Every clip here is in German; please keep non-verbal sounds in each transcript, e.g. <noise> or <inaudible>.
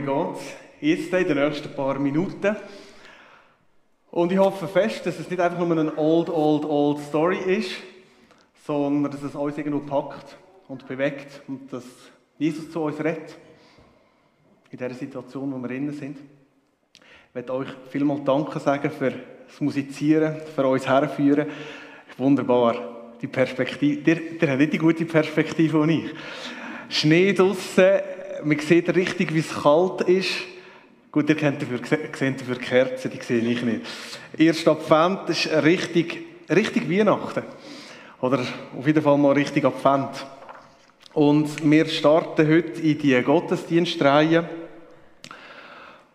die geht. Jetzt in den nächsten paar Minuten. Und ich hoffe fest, dass es nicht einfach nur eine Old, Old, Old Story ist, sondern dass es uns irgendwo packt und bewegt und dass Jesus zu uns redet. In der Situation, wo wir drin sind. Ich möchte euch vielmal Danke sagen für das Musizieren, für uns herführen. Wunderbar. Die Perspektive, der, der hat nicht die gute Perspektive wie ich. Schnee draussen, man sieht richtig, wie es kalt ist. Gut, ihr kennt dafür, seht dafür Kerzen, die sehe ich nicht. Erst Advent ist richtig, richtig Weihnachten. Oder auf jeden Fall mal richtig Advent. Und wir starten heute in die Gottesdienstreihe.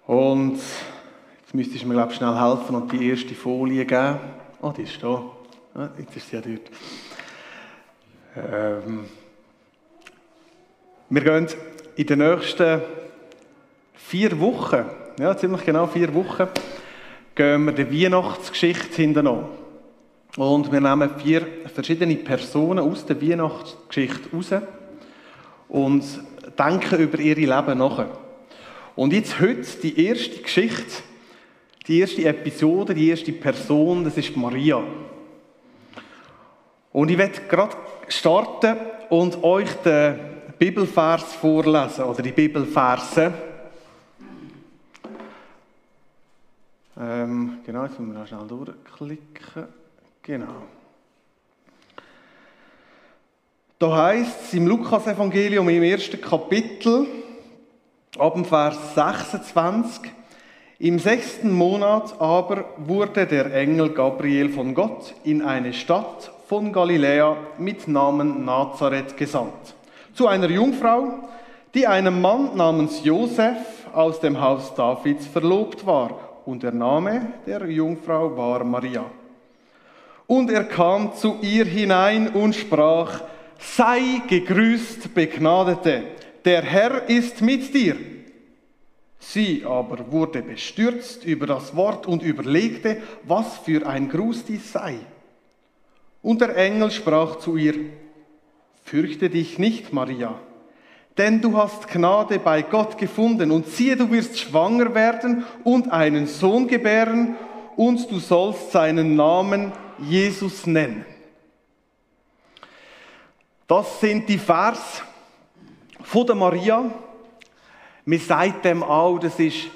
Und jetzt müsstest du mir, glaube ich, schnell helfen und die erste Folie geben. Ah, oh, die ist da. Ja, jetzt ist sie ja dort. Ähm, wir gehen in den nächsten vier Wochen, ja, ziemlich genau vier Wochen, gehen wir der Weihnachtsgeschichte hinterher. Und wir nehmen vier verschiedene Personen aus der Weihnachtsgeschichte raus und denken über ihre Leben nach. Und jetzt heute die erste Geschichte, die erste Episode, die erste Person, das ist Maria. Und ich werde gerade starten und euch den Bibelvers vorlesen oder die Bibelverse. Ähm, genau, jetzt müssen wir schnell durchklicken. Genau. Da heißt es im Lukas-Evangelium im ersten Kapitel, ab dem Vers 26, im sechsten Monat aber wurde der Engel Gabriel von Gott in eine Stadt von Galiläa mit Namen Nazareth gesandt zu einer Jungfrau, die einem Mann namens Josef aus dem Haus Davids verlobt war. Und der Name der Jungfrau war Maria. Und er kam zu ihr hinein und sprach, sei gegrüßt, Begnadete, der Herr ist mit dir. Sie aber wurde bestürzt über das Wort und überlegte, was für ein Gruß dies sei. Und der Engel sprach zu ihr, Fürchte dich nicht, Maria, denn du hast Gnade bei Gott gefunden und siehe, du wirst schwanger werden und einen Sohn gebären und du sollst seinen Namen Jesus nennen. Das sind die Vers von der Maria. Wir sagt dem auch, das ist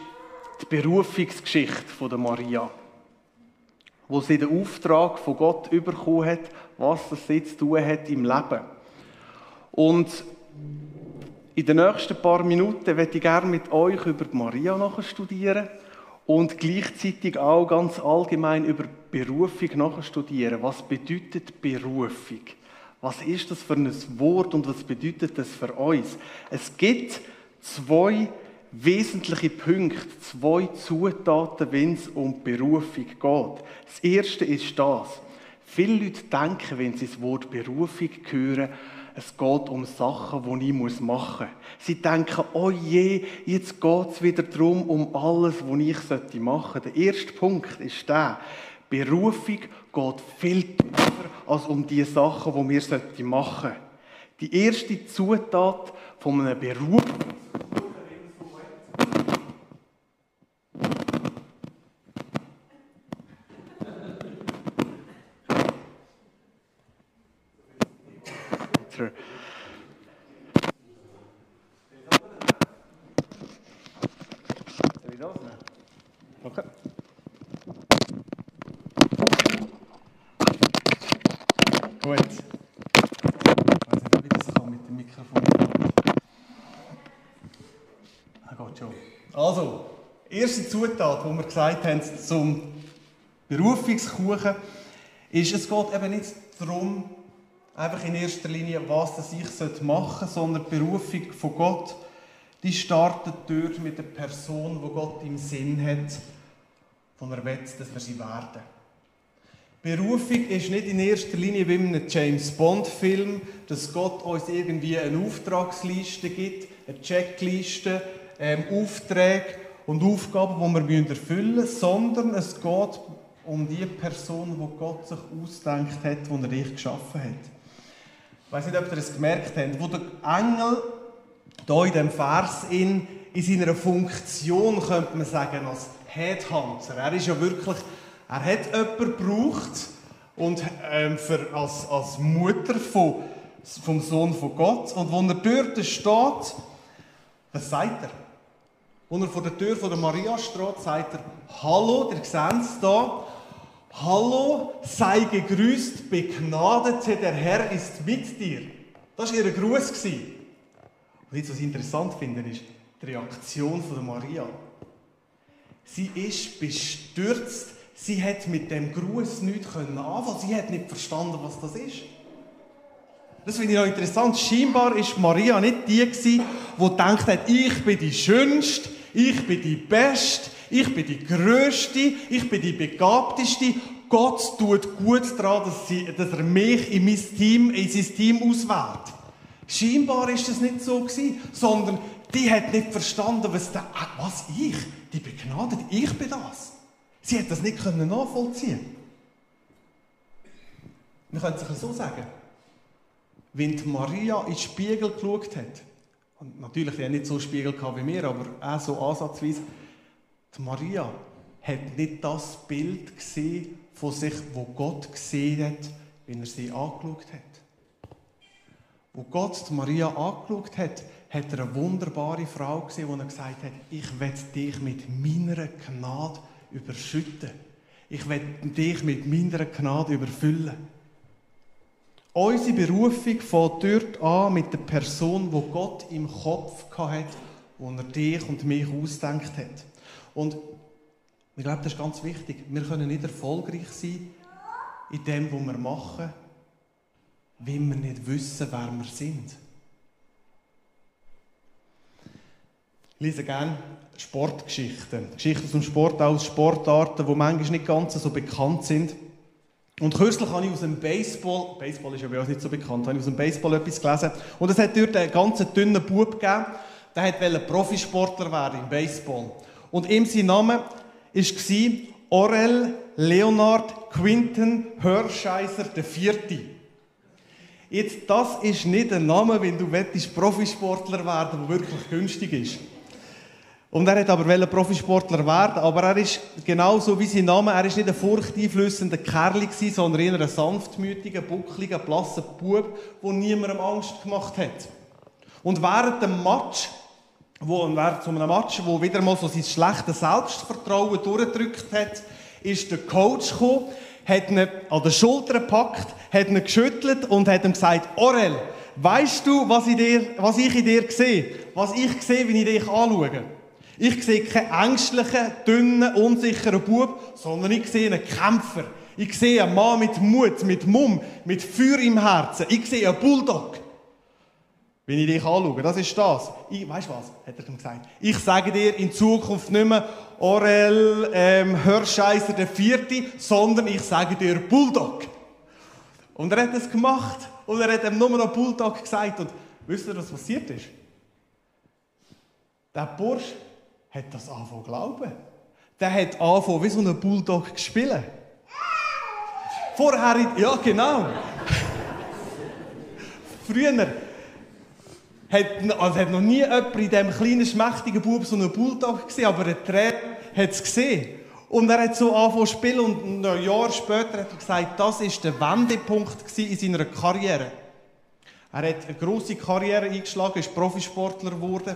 die Berufungsgeschichte von der Maria, wo sie den Auftrag von Gott bekommen hat, was das jetzt zu tun hat im Leben. Und in den nächsten paar Minuten werde ich gerne mit euch über Maria nachher studieren und gleichzeitig auch ganz allgemein über Berufung nachher studieren. Was bedeutet Berufung? Was ist das für ein Wort und was bedeutet das für uns? Es gibt zwei wesentliche Punkte, zwei Zutaten, wenn es um Berufung geht. Das erste ist das. Viele Leute denken, wenn sie das Wort Berufung hören, es geht um Sachen, die ich machen muss. Sie denken, oh je, jetzt geht es wieder darum, um alles, was ich machen sollte. Der erste Punkt ist der, Berufung geht viel tiefer als um die Sachen, die wir machen sollten. Die erste Zutat von einem Beruf Sure. Soll ich das nehmen? Okay. Gut. Ich weiß nicht, wie das kann mit dem Mikrofon. Ah, geht schon. Also, erste Zutat, die wir gesagt haben zum Berufungskuchen, ist, es geht eben nicht darum, einfach in erster Linie, was das ich machen sollte, sondern die Berufung von Gott, die startet dort mit der Person, wo Gott im Sinn hat, von er will, dass wir sie werden. Berufung ist nicht in erster Linie wie in einem James Bond-Film, dass Gott uns irgendwie eine Auftragsliste gibt, eine Checkliste, ähm, Aufträge und Aufgaben, die wir erfüllen müssen, sondern es geht um die Person, die Gott sich ausdenkt hat, die er dich geschaffen hat. Ich weiß nicht, ob ihr es gemerkt habt, wo der Engel hier in diesem Vers in, in seiner Funktion, könnte man sagen, als Headhunter. Er ist ja wirklich, er hat jemanden gebraucht und ähm, für, als, als Mutter von, vom Sohn von Gott. Und wo er dort steht, was sagt er? Als er vor der Tür von der Maria steht, sagt er, Hallo, ihr seht es hier, Hallo, sei gegrüßt, Begnadete, der Herr ist mit dir. Das war ihr Gruß. Und jetzt, was ich interessant finde, ist die Reaktion von der Maria. Sie ist bestürzt. Sie hat mit dem Gruß nichts anfangen. Sie hat nicht verstanden, was das ist. Das finde ich noch interessant. Scheinbar ist Maria nicht die, die hat, ich bin die Schönste, ich bin die Beste, ich bin die Größte, ich bin die Begabteste. Gott tut gut daran, dass, sie, dass er mich in mein Team, in sein Team auswählt. Scheinbar ist das nicht so gewesen, sondern die hat nicht verstanden, was, der, was ich, die begnadet, ich bin das. Sie hat das nicht nachvollziehen. Man könnte es so sagen. Wenn Maria in den Spiegel geschaut hat, und natürlich, die nicht so einen Spiegel wie wir, aber auch so ansatzweise, die Maria hat nicht das Bild gesehen von sich, wo Gott gesehen hat, wenn er sie angeschaut hat. Wo Gott die Maria angeschaut hat, hat er eine wunderbare Frau gesehen, die er gesagt hat, ich werde dich mit meiner Gnade überschütten. Ich werde dich mit meiner Gnade überfüllen. Unsere Berufung fängt dort an mit der Person, wo Gott im Kopf hat, wo er dich und mich ausdenkt hat. Und ich glaube, das ist ganz wichtig. Wir können nicht erfolgreich sein in dem, was wir machen, wenn wir nicht wissen, wer wir sind. Ich lese gerne Sportgeschichten. Geschichten dem Sport, aus Sportarten, die manchmal nicht ganz so bekannt sind. Und kürzlich habe ich aus dem Baseball, Baseball ist ja bei uns nicht so bekannt, habe ich aus dem Baseball etwas gelesen. Und es hat dort einen ganz dünnen Bub gegeben, der wollte Profisportler werden im Baseball. Und ihm sein Name war Orel Leonard Quinton Hörscheiser IV. Jetzt, das ist nicht ein Name, wenn du Profisportler werden der wirklich günstig ist. Und er hat aber Profisportler werden, aber er ist genauso wie sein Name, er ist nicht ein furchteinflößender Kerl gewesen, sondern eher ein sanftmütiger, buckliger, blasser Bub, der niemandem Angst gemacht hat. Und während dem Match, wo, während so einem Match, wo wieder mal so sein schlechtes Selbstvertrauen durchgedrückt hat, ist der Coach gekommen, hat ihn an der Schulter gepackt, hat ihn geschüttelt und hat ihm gesagt, Orel, weißt du, was ich, dir, was ich in dir sehe? Was ich sehe, wenn ich dich anschaue? Ich sehe keinen ängstlichen, dünnen, unsicheren Bub, sondern ich sehe einen Kämpfer. Ich sehe einen Mann mit Mut, mit Mumm, mit Feuer im Herzen. Ich sehe einen Bulldog. Wenn ich dich anschaue, das ist das. Ich, weißt du was? Hat er ihm gesagt. Ich sage dir in Zukunft nicht mehr Orel ähm, Hörscheißer der Vierte, sondern ich sage dir Bulldog. Und er hat es gemacht. Und er hat ihm nur noch Bulldog gesagt. Und wisst ihr, was passiert ist? Der Bursch hat das angefangen zu glauben. Der hat angefangen, wie so ein Bulldog zu spielen. Vorher, ja genau. <laughs> Früher hat, also hat noch nie jemand in diesem kleinen, schmächtigen Bub so einen Bulldog gesehen, aber ein Trainer hat es gesehen. Und er hat so angefangen zu spielen und ein Jahr später hat er gesagt, das war der Wendepunkt in seiner Karriere. Er hat eine grosse Karriere eingeschlagen, ist Profisportler geworden.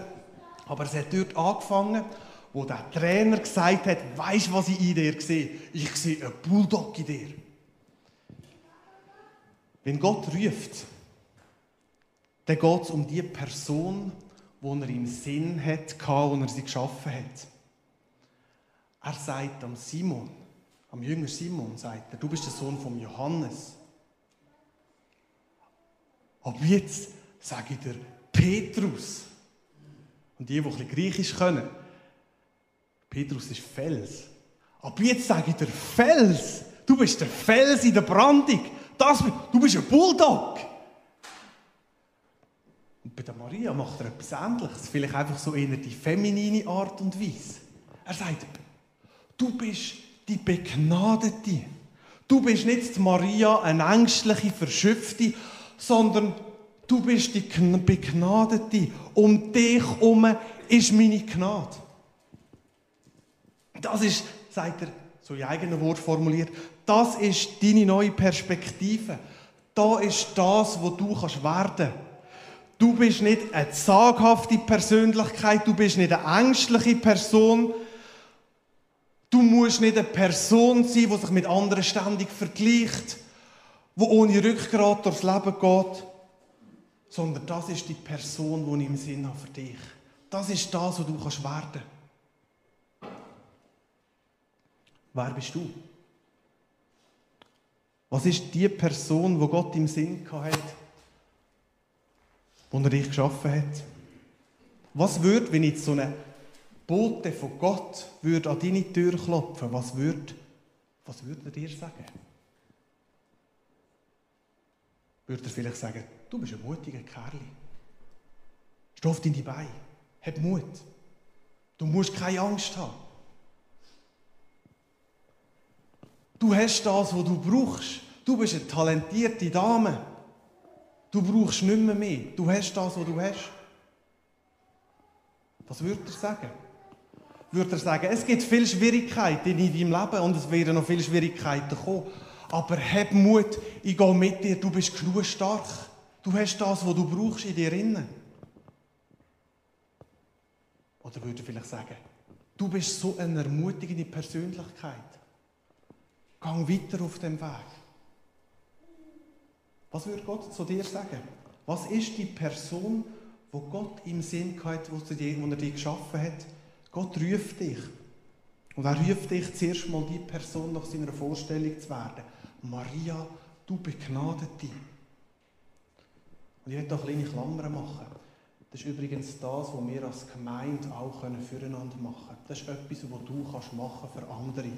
Aber es hat dort angefangen, wo der Trainer gesagt hat, weisst du, was ich in dir sehe? Ich sehe einen Bulldog in dir. Wenn Gott ruft, dann geht es um die Person, die er im Sinn hat, wo er sie geschaffen hat. Er sagt am Simon, am Jünger Simon, sagt er, du bist der Sohn von Johannes. Aber jetzt sage ich dir Petrus. Und die, die ein bisschen Griechisch können, Petrus ist Fels. Aber jetzt sage ich dir Fels. Du bist der Fels in der Brandung. Das, du bist ein Bulldog. Und bei der Maria macht er etwas Ähnliches. Vielleicht einfach so eher die feminine Art und Weise. Er sagt, du bist die Begnadete. Du bist nicht die Maria, eine ängstliche, verschöpfte, sondern Du bist die Begnadete. Um dich herum ist meine Gnade. Das ist, sagt er, so in eigenen Wort formuliert, das ist deine neue Perspektive. Da ist das, wo du kannst werden. Du bist nicht eine zaghafte Persönlichkeit, du bist nicht eine ängstliche Person. Du musst nicht eine Person sein, die sich mit anderen ständig vergleicht, die ohne Rückgrat durchs Leben geht, sondern das ist die Person, die ich im Sinn habe für dich. Das ist das, was du kannst werden. Wer bist du? Was ist die Person, wo Gott im Sinn hat, wo er dich geschaffen hat? Was würde, wenn jetzt so eine Bote von Gott würde an deine Tür klopfen, was würde, was würde er dir sagen? Würde er vielleicht sagen, du bist ein mutiger Kerl. Steh auf deine Beine. Hab Mut. Du musst keine Angst haben. Du hast das, was du brauchst. Du bist eine talentierte Dame. Du brauchst nicht mehr mehr. Du hast das, was du hast. Was würde er sagen? Würde er sagen, es gibt viele Schwierigkeiten in deinem Leben und es werden noch viele Schwierigkeiten kommen. Aber hab Mut, ich gehe mit dir, du bist genug stark. Du hast das, was du brauchst in dir innen. Oder würde er vielleicht sagen, du bist so eine ermutigende Persönlichkeit. Gang weiter auf dem Weg. Was würde Gott zu dir sagen? Was ist die Person, wo Gott im Sinn hat, wo er dich geschaffen hat? Gott ruft dich. Und er ruft dich zuerst mal die Person nach seiner Vorstellung zu werden. Maria, du Begnadete. Und ich hier eine kleine Klammer machen. Das ist übrigens das, was wir als Gemeinde auch füreinander machen können. Das ist etwas, was du kannst machen für andere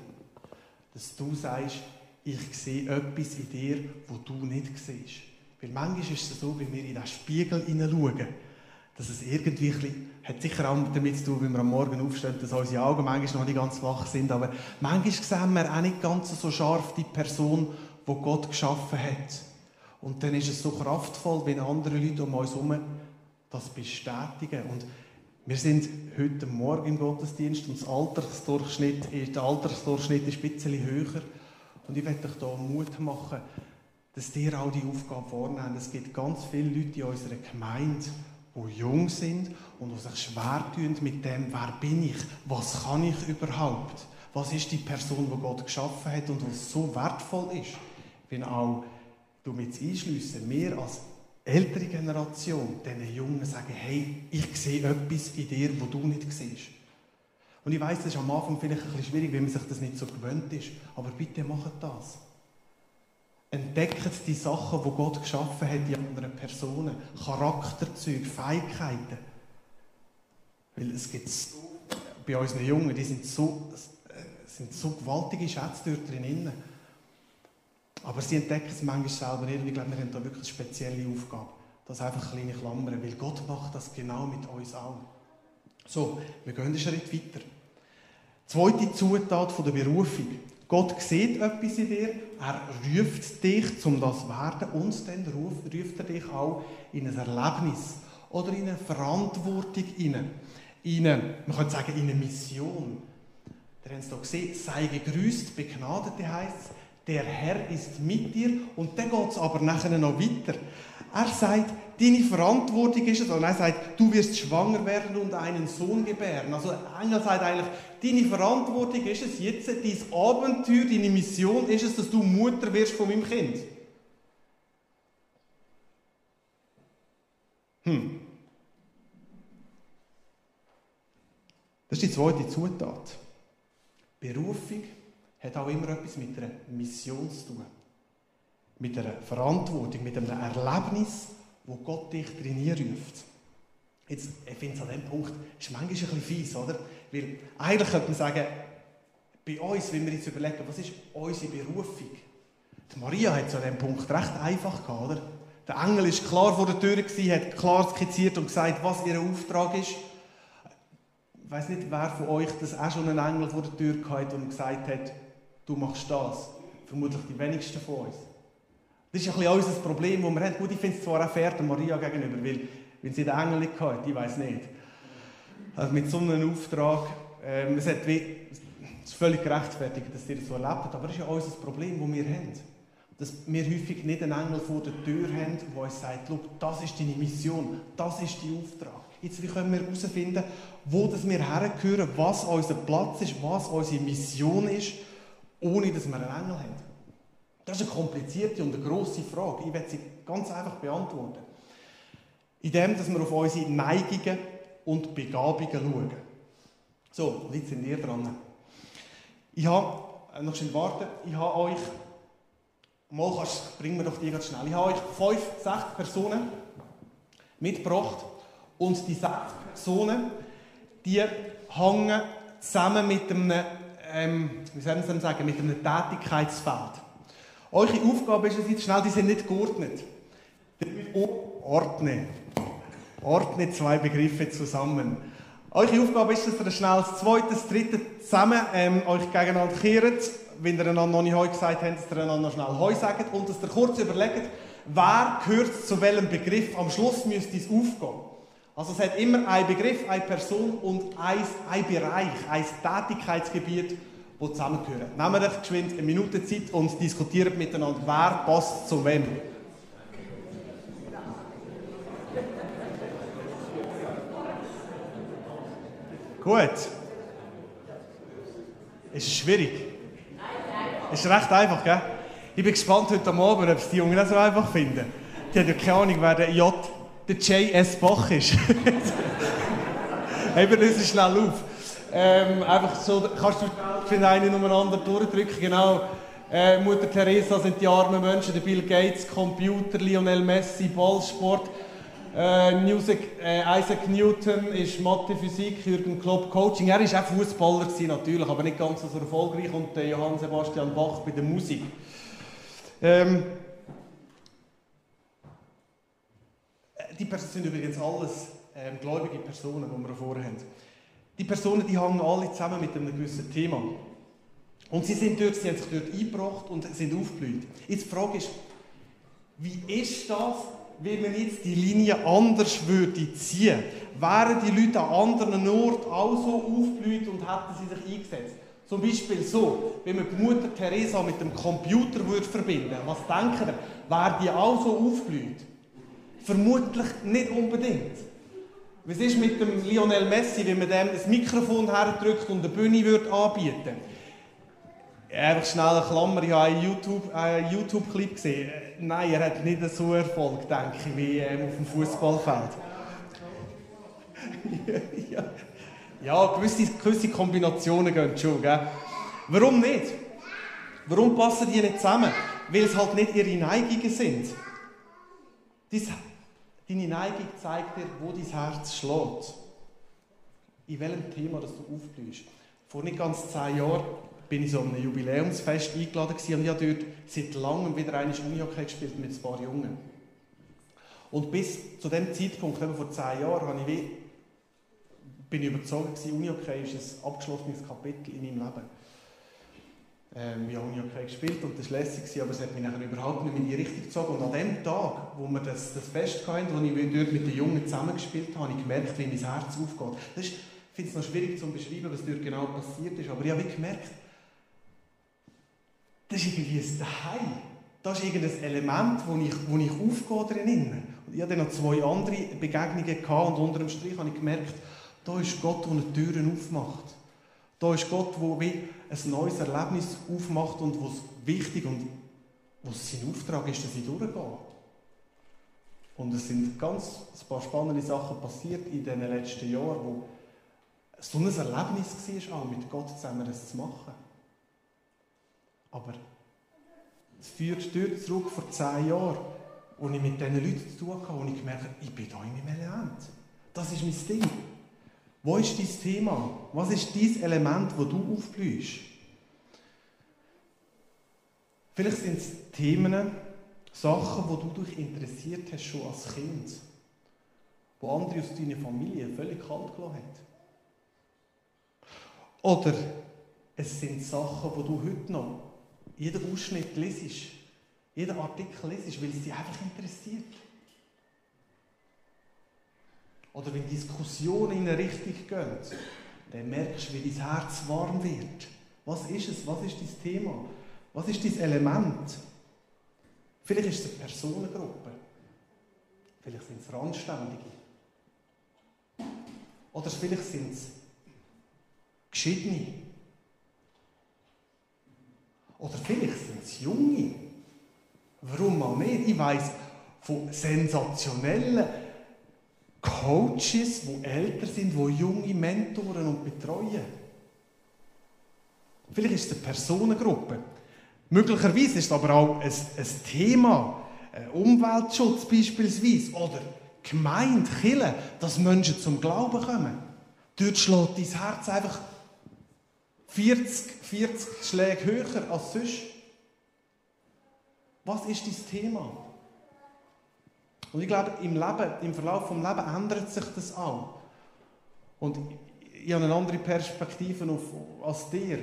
dass du sagst, ich sehe etwas in dir, wo du nicht siehst. Weil manchmal ist es so, wenn wir in den Spiegel hineinschauen, dass es irgendwie ein hat sicher auch damit zu tun, wenn wir am Morgen aufstehen, dass unsere Augen manchmal noch nicht ganz wach sind, aber manchmal sehen wir auch nicht ganz so scharf die Person, die Gott geschaffen hat. Und dann ist es so kraftvoll, wenn andere Leute um uns herum das bestätigen. Und wir sind heute Morgen im Gottesdienst und das Altersdurchschnitt, der Altersdurchschnitt ist ein bisschen höher. Und ich möchte euch hier Mut machen, dass ihr auch die Aufgabe vornehmen. Es gibt ganz viele Leute in unserer Gemeinde, die jung sind und die sich schwer tun mit dem, wer bin ich, was kann ich überhaupt, was ist die Person, die Gott geschaffen hat und was so wertvoll ist, wenn auch du mit einschliessen, wir als ältere Generation, diesen Jungen sagen, hey, ich sehe etwas in dir, wo du nicht siehst. Und ich weiß, das ist am Anfang vielleicht ein bisschen schwierig, wenn man sich das nicht so gewöhnt ist. Aber bitte macht das. Entdeckt die Sachen, die Gott geschaffen hat in anderen Personen. Charakterzüge, Fähigkeiten. Weil es gibt so, bei unseren Jungen, die sind so, äh, sind so gewaltige Schätze dort drin. Aber sie entdecken es manchmal selber nicht. Ich glaube, wir haben da wirklich eine spezielle Aufgabe. Das einfach kleine Klammern, weil Gott macht das genau mit uns auch. So, wir gehen einen Schritt weiter. Zweite Zutat von der Berufung. Gott sieht etwas in dir, er ruft dich, um das zu werden, und dann ruft, ruft er dich auch in ein Erlebnis oder in eine Verantwortung hinein. In eine, man könnte sagen, in eine Mission. Ihr habt es hier gesehen, sei gegrüßt, Begnadete heißt es der Herr ist mit dir. Und dann geht es aber nachher noch weiter. Er sagt, deine Verantwortung ist es, und er sagt, du wirst schwanger werden und einen Sohn gebären. Also einer sagt eigentlich, deine Verantwortung ist es jetzt, dein Abenteuer, deine Mission ist es, dass du Mutter wirst von meinem Kind. Hm. Das ist die zweite Zutat. Berufung hat auch immer etwas mit einer Mission zu tun. Mit einer Verantwortung, mit einem Erlebnis, wo Gott dich drin ruft. Jetzt, ich finde es an diesem Punkt, ist manchmal ein bisschen fies, oder? Weil eigentlich könnte man sagen, bei uns, wenn wir jetzt überlegen, was ist unsere Berufung? Die Maria hat es an diesem Punkt recht einfach gehabt, oder? Der Engel ist klar vor der Tür gewesen, hat klar skizziert und gesagt, was ihr Auftrag ist. Ich weiß nicht, wer von euch das auch schon einen Engel vor der Tür gehabt und gesagt hat, du machst das. Vermutlich die wenigsten von uns. Das ist ein bisschen unser Problem, das wir haben. Gut, ich finde es zwar auch fair der Maria gegenüber, weil, wenn sie den Engel nicht hatte, ich weiß nicht. Also mit so einem Auftrag, ähm, es, hat wie, es ist völlig gerechtfertigt, dass sie das so erlebt hat, aber das ist ja unser Problem, das wir haben. Dass wir häufig nicht einen Engel vor der Tür haben, der uns sagt, das ist deine Mission, das ist dein Auftrag. Jetzt wie können wir herausfinden, wo das wir hergehören, was unser Platz ist, was unsere Mission ist, ohne dass wir einen Engel haben. Das ist eine komplizierte und eine grosse Frage. Ich werde sie ganz einfach beantworten. Indem, dass wir auf unsere Neigungen und Begabungen schauen. So, jetzt sind wir dran. Ich habe, äh, noch schnell warten, ich habe euch, mal kannst, bringen wir doch die ganz schnell, ich habe euch fünf, sechs Personen mitgebracht und die sechs Personen, die hängen zusammen mit einem, ähm, wie soll man sagen, mit einem Tätigkeitsfeld. Eure Aufgabe ist es jetzt schnell, die sind nicht geordnet. Ordnen. Ordne zwei Begriffe zusammen. Eure Aufgabe ist es, dass ihr schnell das zweite, das dritte zusammen ähm, euch gegeneinander kehrt. Wenn ihr einander noch nicht Heu gesagt habt, dass ihr einander schnell Heu sagt und dass ihr kurz überlegt, wer gehört zu welchem Begriff. Am Schluss müsst es aufgehen. Also es hat immer einen Begriff, eine Person und ein, ein Bereich, ein Tätigkeitsgebiet, die zusammengehören. Nehmen wir geschwind eine Minute Zeit und diskutieren miteinander, wer passt zu wem. Gut. Ist es schwierig? Ist recht einfach, gell? Ich bin gespannt heute Abend, ob es die Jungen auch so einfach finden. Die haben ja keine Ahnung, wer der J, der J.S. Bach ist. <laughs> Heben uns schnell auf. Ähm, einfach so, kannst du für einen umeinander durchdrücken, genau. Äh, Mutter Teresa sind die armen Menschen, der Bill Gates, Computer, Lionel Messi, Ballsport. Äh, Music, äh, Isaac Newton ist Mathe, Physik, Jürgen Klopp Coaching. Er war auch Fußballer natürlich, aber nicht ganz so erfolgreich. Und äh, Johann Sebastian Bach bei der Musik. Ähm, die Personen sind übrigens alles ähm, gläubige Personen, die wir vorher haben. Die Personen, die hängen alle zusammen mit einem gewissen Thema. Und sie sind dort, sie haben sich dort eingebracht und sind aufgeblüht. Jetzt die Frage ist, wie ist das, wenn man jetzt die Linie anders würde ziehen, wären die Leute an anderen Orten auch so aufgeblüht und hätten sie sich eingesetzt. Zum Beispiel so, wenn man die Mutter Teresa mit dem Computer würde verbinden was denken ihr? Wäre die auch so aufgeblüht? Vermutlich nicht unbedingt. Was ist mit dem Lionel Messi, wenn man dem ein Mikrofon herdrückt und eine Bühne würde anbieten Einfach schnell eine Klammer, ich habe einen YouTube-Clip YouTube gesehen. Nein, er hat nicht so Erfolg, denke ich, wie ähm, auf dem Fußballfeld. <laughs> ja, ja gewisse, gewisse Kombinationen gehen schon. Gell? Warum nicht? Warum passen die nicht zusammen? Weil es halt nicht ihre Neigungen sind. Dies, deine Neigung zeigt dir, wo dein Herz schlägt. In welchem Thema das du aufblühst. Vor nicht ganz zehn Jahren bin ich so an einem Jubiläumsfest eingeladen und ich habe dort seit langem wieder eine Unihockey gespielt mit ein paar Jungen. Und bis zu dem Zeitpunkt, eben vor zehn Jahren, habe ich bin ich überzeugt Unihockey ist ein abgeschlossenes Kapitel in meinem Leben. Ähm, habe Unihockey gespielt und das war lässig, aber es hat mich nachher überhaupt nicht in die Richtung gezogen. Und an dem Tag, wo wir das, das Fest hatten, wo ich dort mit den Jungen zusammengespielt habe, habe ich gemerkt, wie mein Herz aufgeht. Das ist, ich finde es noch schwierig zu beschreiben, was dort genau passiert ist, aber ich habe gemerkt, das ist irgendwie ein Daheim. Das ist irgendein Element, wo ich, wo ich aufgehe. Und ich hatte noch zwei andere Begegnungen gehabt und unter dem Strich habe ich gemerkt, da ist Gott, der Türen aufmacht. Da ist Gott, der wie ein neues Erlebnis aufmacht und wo es wichtig und wo es sein Auftrag ist, dass ich durchgehe. Und es sind ganz ein paar spannende Sachen passiert in den letzten Jahren, wo so ein Erlebnis war, auch mit Gott zusammen das zu machen. Aber es führt dort zurück vor zehn Jahren, wo ich mit diesen Leuten zu tun hatte, wo ich gemerkt habe, ich bin da in meinem Element. Das ist mein Ding. Wo ist dein Thema? Was ist dein Element, wo du aufblühst? Vielleicht sind es Themen, Sachen, wo du dich interessiert hast, schon als Kind. Wo andere aus deiner Familie völlig kalt gelassen haben. Oder es sind Sachen, wo du heute noch jeden Ausschnitt lesest jeden Artikel liest, weil es dich einfach interessiert. Oder wenn Diskussionen in eine Richtung gehen, dann merkst du, wie dein Herz warm wird. Was ist es? Was ist dein Thema? Was ist dein Element? Vielleicht ist es eine Personengruppe. Vielleicht sind es Randständige. Oder vielleicht sind es Geschiedene. Oder vielleicht sind es Junge. Warum mal nicht? Ich weiss von sensationellen Coaches, die älter sind, die junge Mentoren und betreuen. Vielleicht ist es eine Personengruppe. Möglicherweise ist es aber auch ein, ein Thema, ein Umweltschutz beispielsweise, oder Gemeinde, Kirche, dass Menschen zum Glauben kommen. Dort schlägt dein Herz einfach 40, 40 Schläge höher als sonst. Was ist dein Thema? Und ich glaube, im Leben, im Verlauf des Lebens ändert sich das auch. Und ich habe eine andere Perspektive auf, als dir.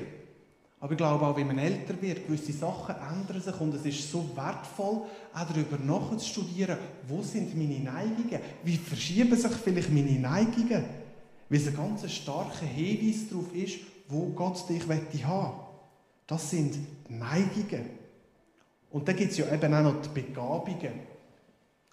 Aber ich glaube auch, wenn man älter wird, gewisse Sachen ändern sich und es ist so wertvoll, auch darüber nachzustudieren, wo sind meine Neigungen, wie verschieben sich vielleicht meine Neigungen, weil es ein ganz starker Hinweis darauf ist, wo Gott dich haben Das sind Neigungen. Und dann gibt es ja eben auch noch die Begabungen.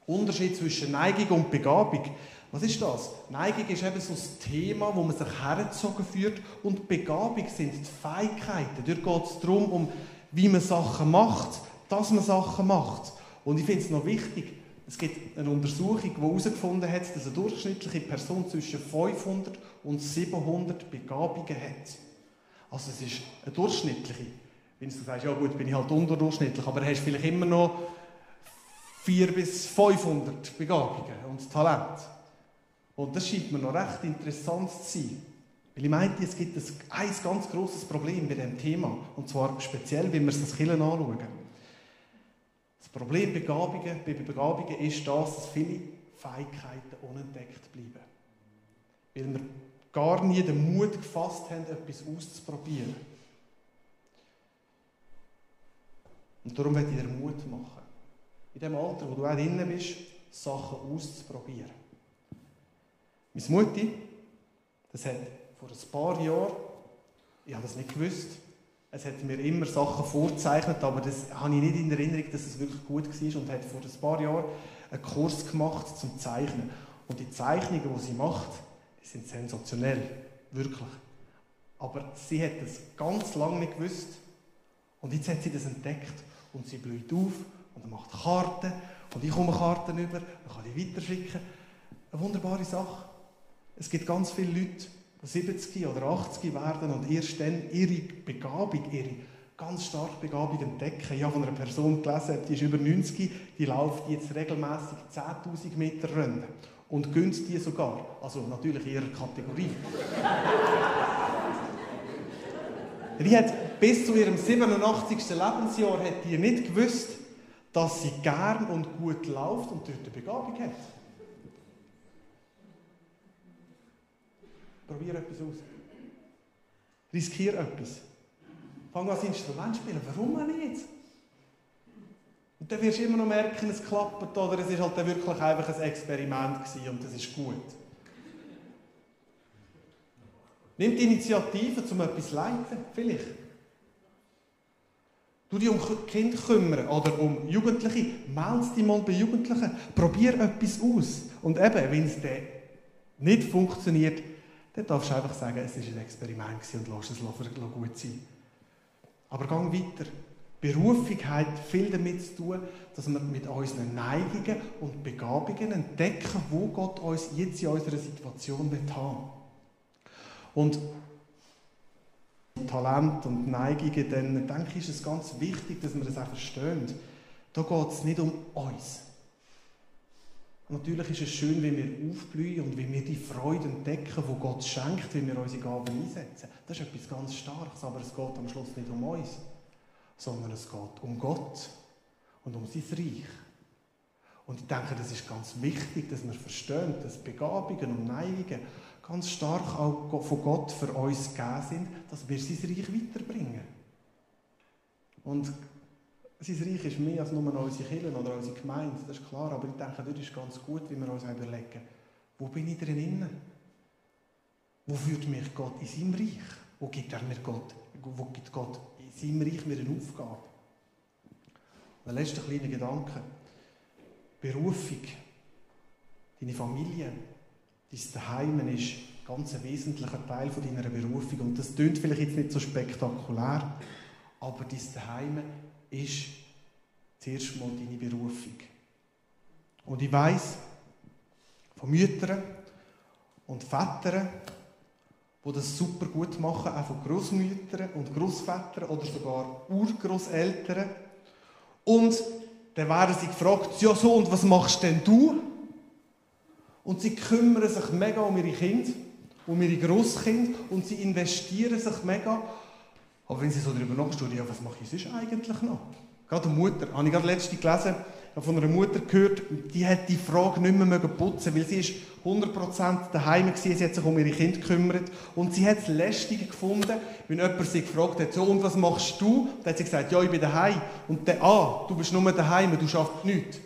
Unterschied zwischen Neigung und Begabung. Was ist das? Neigung ist eben so das Thema, wo man sich hergezogen führt und Begabung sind die Fähigkeiten. Dort geht es darum, um wie man Sachen macht, dass man Sachen macht. Und ich finde es noch wichtig, es gibt eine Untersuchung, die herausgefunden hat, dass eine durchschnittliche Person zwischen 500 und 700 Begabungen hat. Also es ist eine durchschnittliche. Wenn du sagst, ja gut, bin ich halt unterdurchschnittlich, aber hast vielleicht immer noch 400 bis 500 Begabungen und Talent. Und das scheint mir noch recht interessant zu sein. Weil ich meinte, es gibt ein, ganz großes Problem bei diesem Thema. Und zwar speziell, wenn wir es das Killen anschauen. Das Problem Begabungen, bei Begabungen ist das, dass viele Fähigkeiten unentdeckt bleiben. Weil wir gar nie den Mut gefasst haben, etwas auszuprobieren. Und darum werde ich dir Mut machen. In dem Alter, wo du auch drin bist, Sachen auszuprobieren. Meine Mutti, das hat vor ein paar Jahren, ich habe das nicht gewusst, es hat mir immer Sachen vorzeichnet, aber das habe ich nicht in Erinnerung, dass es wirklich gut war und hat vor ein paar Jahren einen Kurs gemacht zum Zeichnen. Und die Zeichnungen, die sie macht, die sind sensationell, wirklich. Aber sie hat das ganz lange nicht gewusst und jetzt hat sie das entdeckt und sie blüht auf und macht Karten und ich komme Karten über, dann kann ich weiterschicken. Eine wunderbare Sache. Es gibt ganz viele Leute, die 70 oder 80 werden und erst dann ihre Begabung, ihre ganz starke Begabung entdecken. Ich habe von einer Person gelesen, die ist über 90, die läuft jetzt regelmäßig 10.000 Meter Rennen und gönnt die sogar. Also natürlich in ihrer Kategorie. <laughs> die hat bis zu ihrem 87. Lebensjahr hat die nicht gewusst, dass sie gern und gut läuft und dort eine Begabung hat. Probiere etwas aus. Riskiere etwas. Fang an, das Instrument zu spielen. Warum nicht? Und dann wirst du immer noch merken, es klappt oder es ist halt wirklich einfach ein Experiment und das ist gut. Nimm die Initiative, um etwas zu leiten, vielleicht. Du dich um Kinder kümmern oder um Jugendliche, melde dich mal bei Jugendlichen. Probier etwas aus. Und eben, wenn es dann nicht funktioniert, dann darfst du einfach sagen, es war ein Experiment und lass es gut sein. Aber gang weiter. Berufung hat viel damit zu tun, dass wir mit unseren Neigungen und Begabungen entdecken, wo Gott uns jetzt in unserer Situation haben will. Und Talent und Neigungen, dann denke ich, ist es ganz wichtig, dass wir das auch verstehen. Da geht es nicht um uns. Natürlich ist es schön, wenn wir aufblühen und wenn wir die Freude entdecken, die Gott schenkt, wenn wir unsere Gaben einsetzen. Das ist etwas ganz Starkes, aber es geht am Schluss nicht um uns, sondern es geht um Gott und um sein Reich. Und ich denke, das ist ganz wichtig, dass wir verstehen, dass Begabungen und Neigungen ganz stark auch von Gott für uns gegeben sind, dass wir sein Reich weiterbringen. Und sein Reich ist mehr als nur unsere Kirche oder unsere Gemeinde, das ist klar, aber ich denke, dort ist ganz gut, wie wir uns überlegen, wo bin ich drin? Wo führt mich Gott in seinem Reich? Wo gibt er mir Gott? Wo gibt Gott in seinem Reich mir eine Aufgabe? Der letzte kleine Gedanke. Berufung. Deine Familie, dein Daheim ist ganz ein wesentlicher Teil von deiner Berufung. Und das klingt vielleicht jetzt nicht so spektakulär, aber dein Daheim ist zuerst mal deine Berufung. Und ich weiß von Müttern und Vätern, die das super gut machen, auch von Großmüttern und Großvätern oder sogar Urgroßeltern. Und dann werden sie gefragt, ja so, und was machst denn du? Und sie kümmern sich mega um ihre Kinder, um ihre Großkinder und sie investieren sich mega. Aber wenn sie so darüber nachdenken, was mache ich sonst eigentlich noch? Gerade eine Mutter, habe ich gerade letzte gelesen, habe von einer Mutter gehört, die hat die Frage nicht mehr putzen weil sie ist 100% daheim war, sie hat sich um ihre Kinder gekümmert und sie hat es lästig gefunden, wenn jemand sie gefragt hat, so, und was machst du? Dann hat sie gesagt, ja, ich bin daheim. Und dann, ah, du bist nur daheim, du schaffst nichts.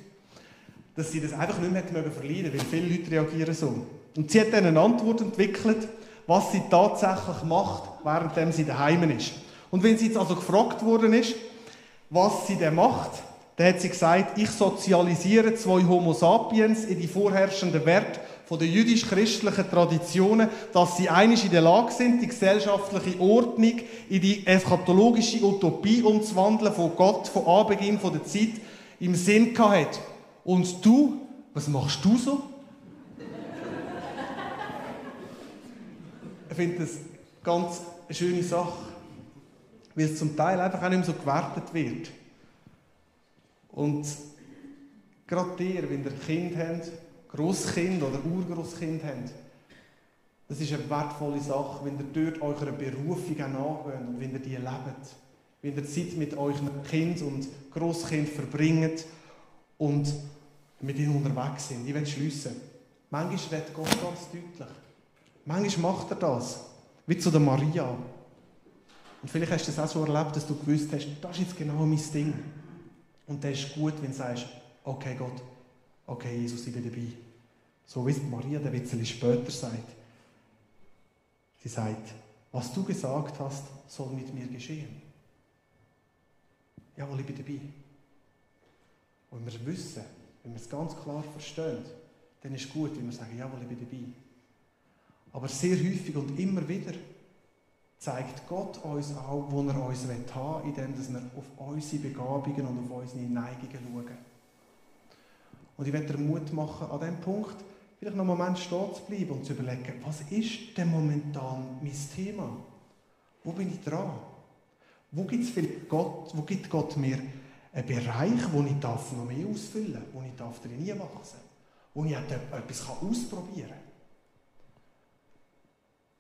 Dass sie das einfach nicht mehr verlieren weil viele Leute reagieren so. Und sie hat dann eine Antwort entwickelt, was sie tatsächlich macht, während sie daheim ist. Und wenn sie jetzt also gefragt worden ist, was sie denn macht, dann hat sie gesagt, ich sozialisiere zwei Homo sapiens in die vorherrschenden Werte der jüdisch-christlichen Traditionen, dass sie einig in der Lage sind, die gesellschaftliche Ordnung in die eschatologische Utopie umzuwandeln, von Gott von Anbeginn der Zeit im Sinn hat. Und du, was machst du so? ich finde das ganz eine schöne Sache, weil es zum Teil einfach auch nicht mehr so gewertet wird. Und gerade dir, wenn ihr Kind habt, Grosskind oder Urgroßkind habt, das ist eine wertvolle Sache, wenn ihr dort eurer Berufung nachgeht und wenn ihr die lebt. Wenn ihr Zeit mit euren Kind und Grosskind verbringt und mit ihnen unterwegs sind. Ich will schliessen. Manchmal redet Gott ganz deutlich. Manchmal macht er das. Wie zu der Maria. Und vielleicht hast du das auch so erlebt, dass du gewusst hast, das ist jetzt genau mein Ding. Und das ist gut, wenn du sagst, okay Gott, okay Jesus, ich bin dabei. So wie es Maria ein bisschen später sagt. Sie sagt, was du gesagt hast, soll mit mir geschehen. Jawohl, ich bin dabei. Und wir es wissen, wenn wir es ganz klar verstehen, dann ist es gut, wenn wir sagen, jawohl, ich bin dabei. Aber sehr häufig und immer wieder zeigt Gott uns auch, wo er uns haben will, indem wir auf unsere Begabungen und auf unsere Neigungen schauen. Und ich werde dir Mut machen, an diesem Punkt vielleicht noch einen Moment stehen zu bleiben und zu überlegen, was ist denn momentan mein Thema? Wo bin ich dran? Wo, gibt's Gott, wo gibt Gott mir einen Bereich, wo ich darf noch mehr ausfüllen darf, wo ich darf drin wachsen wo ich etwas ausprobieren kann?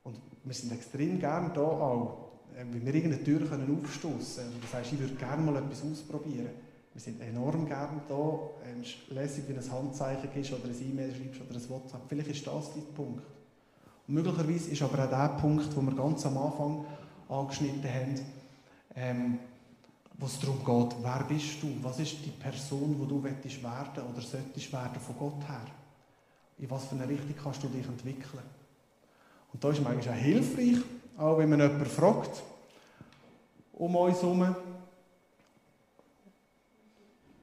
Und wir sind extrem gerne da auch, äh, wenn wir irgendeine Tür aufstoßen können. Das heißt, ich würde gerne mal etwas ausprobieren. Wir sind enorm gerne da. Ist lässig, wenn ein Handzeichen ist oder ein E-Mail schreibst oder ein WhatsApp. Vielleicht ist das dein Punkt. Und möglicherweise ist aber auch der Punkt, wo wir ganz am Anfang angeschnitten haben, ähm, wo es darum geht, wer bist du? Was ist die Person, die du werden werden oder solltest werden von Gott her? In was für eine Richtung kannst du dich entwickeln? Und da ist manchmal auch hilfreich, auch wenn man jemanden fragt, um uns herum,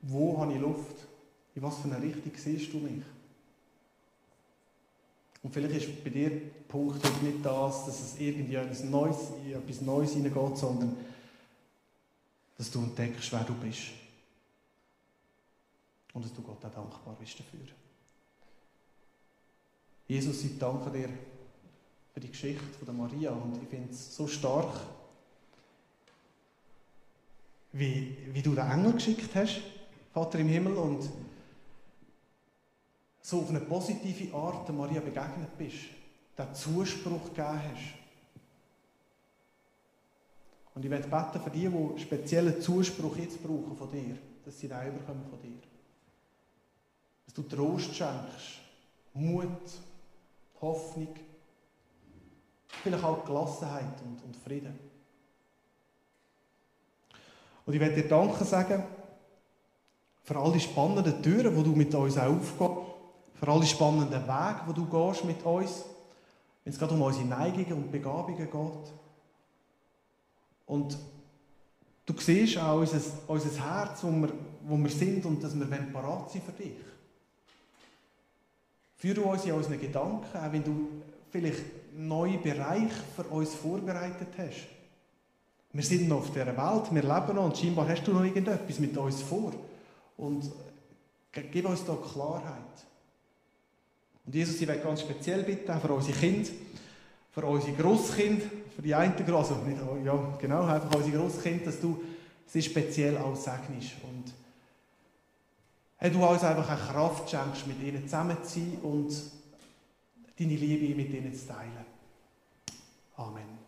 wo habe ich Luft? In was für eine Richtung siehst du mich? Und vielleicht ist bei dir der Punkt nicht das, dass es irgendwie etwas Neues, etwas Neues hineingeht, sondern dass du entdeckst, wer du bist. Und dass du Gott auch dankbar bist dafür. Jesus, ich danke dir für die Geschichte von der Maria und ich finde es so stark, wie, wie du den Engel geschickt hast Vater im Himmel, und so auf eine positive Art der Maria begegnet bist, den Zuspruch gegeben hast. Und ich werde beten für die, die speziellen Zuspruch jetzt brauchen von dir, dass sie den überkommen von dir. Dass du Trost schenkst, Mut, Hoffnung, vielleicht auch Gelassenheit und, und Frieden. Und ich werde dir Danke sagen, für alle spannenden Türen, die du mit uns aufgehst, für alle spannenden Wege, die du gehst mit uns, wenn es gerade um unsere Neigungen und Begabungen geht. Und du siehst auch unser, unser Herz, wo wir, wo wir sind und dass wir parat sind für dich. Führe uns in unseren Gedanken, auch wenn du vielleicht neue Bereiche für uns vorbereitet hast. Wir sind noch auf dieser Welt, wir leben noch und scheinbar hast du noch irgendetwas mit uns vor. Und gib uns da Klarheit. Und Jesus, ich will ganz speziell bitten, auch für unsere Kinder, für unsere Grosskinder, für die einen also nicht, oh, ja, genau, einfach unsere Großkind, dass du sie speziell auch segnest. Und hey, du uns einfach eine Kraft schenkst, mit ihnen zusammen zu sein und deine Liebe mit ihnen zu teilen. Amen.